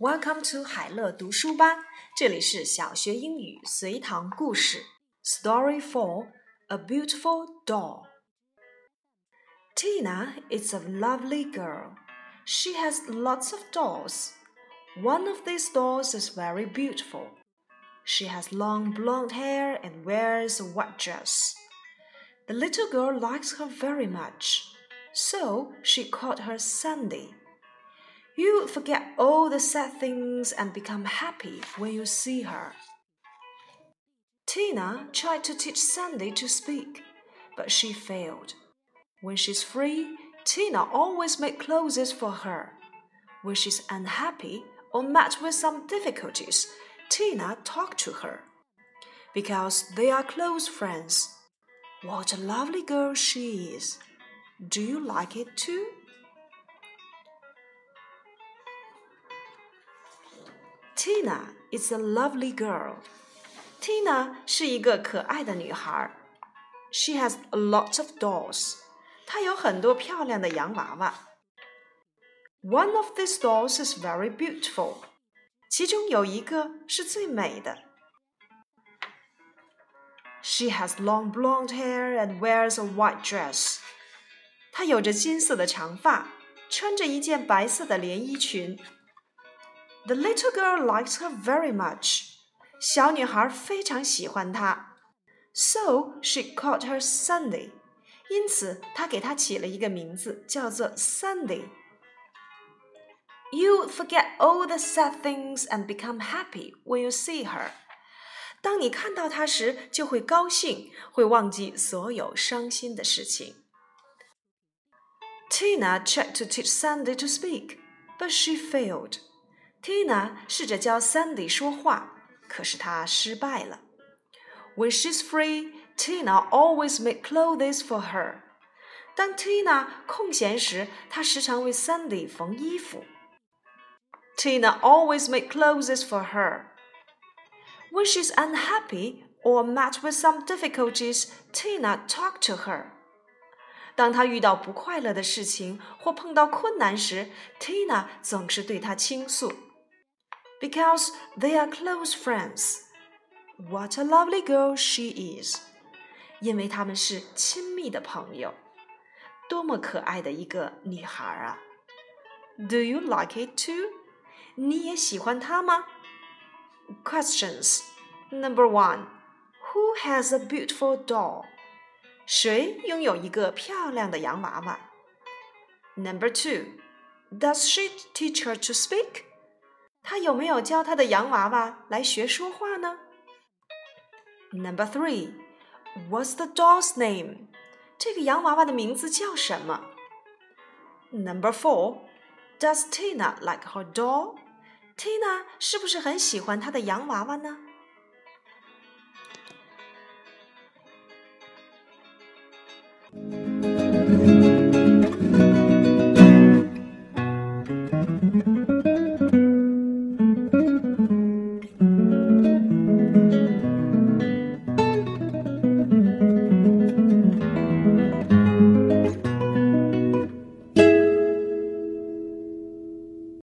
Welcome to 海乐读书吧，这里是小学英语随堂故事。Story Four: A Beautiful Doll. Tina is a lovely girl. She has lots of dolls. One of these dolls is very beautiful. She has long blonde hair and wears a white dress. The little girl likes her very much, so she called her Sandy. You forget all the sad things and become happy when you see her. Tina tried to teach Sandy to speak, but she failed. When she's free, Tina always makes clothes for her. When she's unhappy or met with some difficulties, Tina talked to her. Because they are close friends. What a lovely girl she is. Do you like it too? Tina is a lovely girl. Tina 是一个可爱的女孩。She has a lot of dolls. 她有很多漂亮的洋娃娃。One of these dolls is very beautiful. 其中有一个是最美的。She has long blonde hair and wears a white dress. 她有着金色的长发，穿着一件白色的连衣裙。 The little girl likes her very much. 小女孩非常喜欢她，so she called her Sunday. 因此，她给她起了一个名字，叫做 Sunday. You forget all the sad things and become happy when you see her. 当你看到她时，就会高兴，会忘记所有伤心的事情。Tina tried to teach Sunday to speak, but she failed. Tina 试着教 Sandy 说话，可是她失败了。When she's free, Tina always make clothes for her. 当 Tina 空闲时，她时常为 Sandy 缝衣服。Tina always make clothes for her. When she's unhappy or met with some difficulties, Tina talk to her. 当她遇到不快乐的事情或碰到困难时，Tina 总是对她倾诉。 because they are close friends. What a lovely girl she is! 因为她们是亲密的朋友，多么可爱的一个女孩啊！Do you like it too? 你也喜欢她吗？Questions Number one Who has a beautiful doll? 谁拥有一个漂亮的洋娃娃？Number two Does she teach her to speak? 他有没有教他的洋娃娃来学说话呢？Number three, what's the doll's name? 这个洋娃娃的名字叫什么？Number four, does Tina like her doll? Tina 是不是很喜欢她的洋娃娃呢